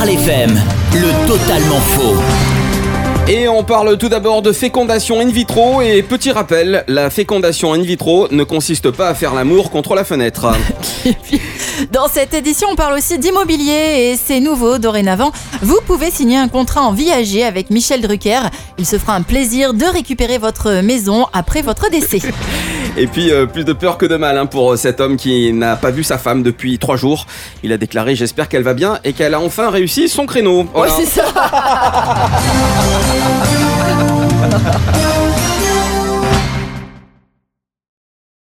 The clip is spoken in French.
Central FM, le totalement faux. Et on parle tout d'abord de fécondation in vitro et petit rappel, la fécondation in vitro ne consiste pas à faire l'amour contre la fenêtre. Dans cette édition, on parle aussi d'immobilier et c'est nouveau dorénavant. Vous pouvez signer un contrat en viager avec Michel Drucker. Il se fera un plaisir de récupérer votre maison après votre décès. Et puis euh, plus de peur que de mal hein, pour cet homme qui n'a pas vu sa femme depuis trois jours. Il a déclaré j'espère qu'elle va bien et qu'elle a enfin réussi son créneau. Voilà. Ouais, c'est ça.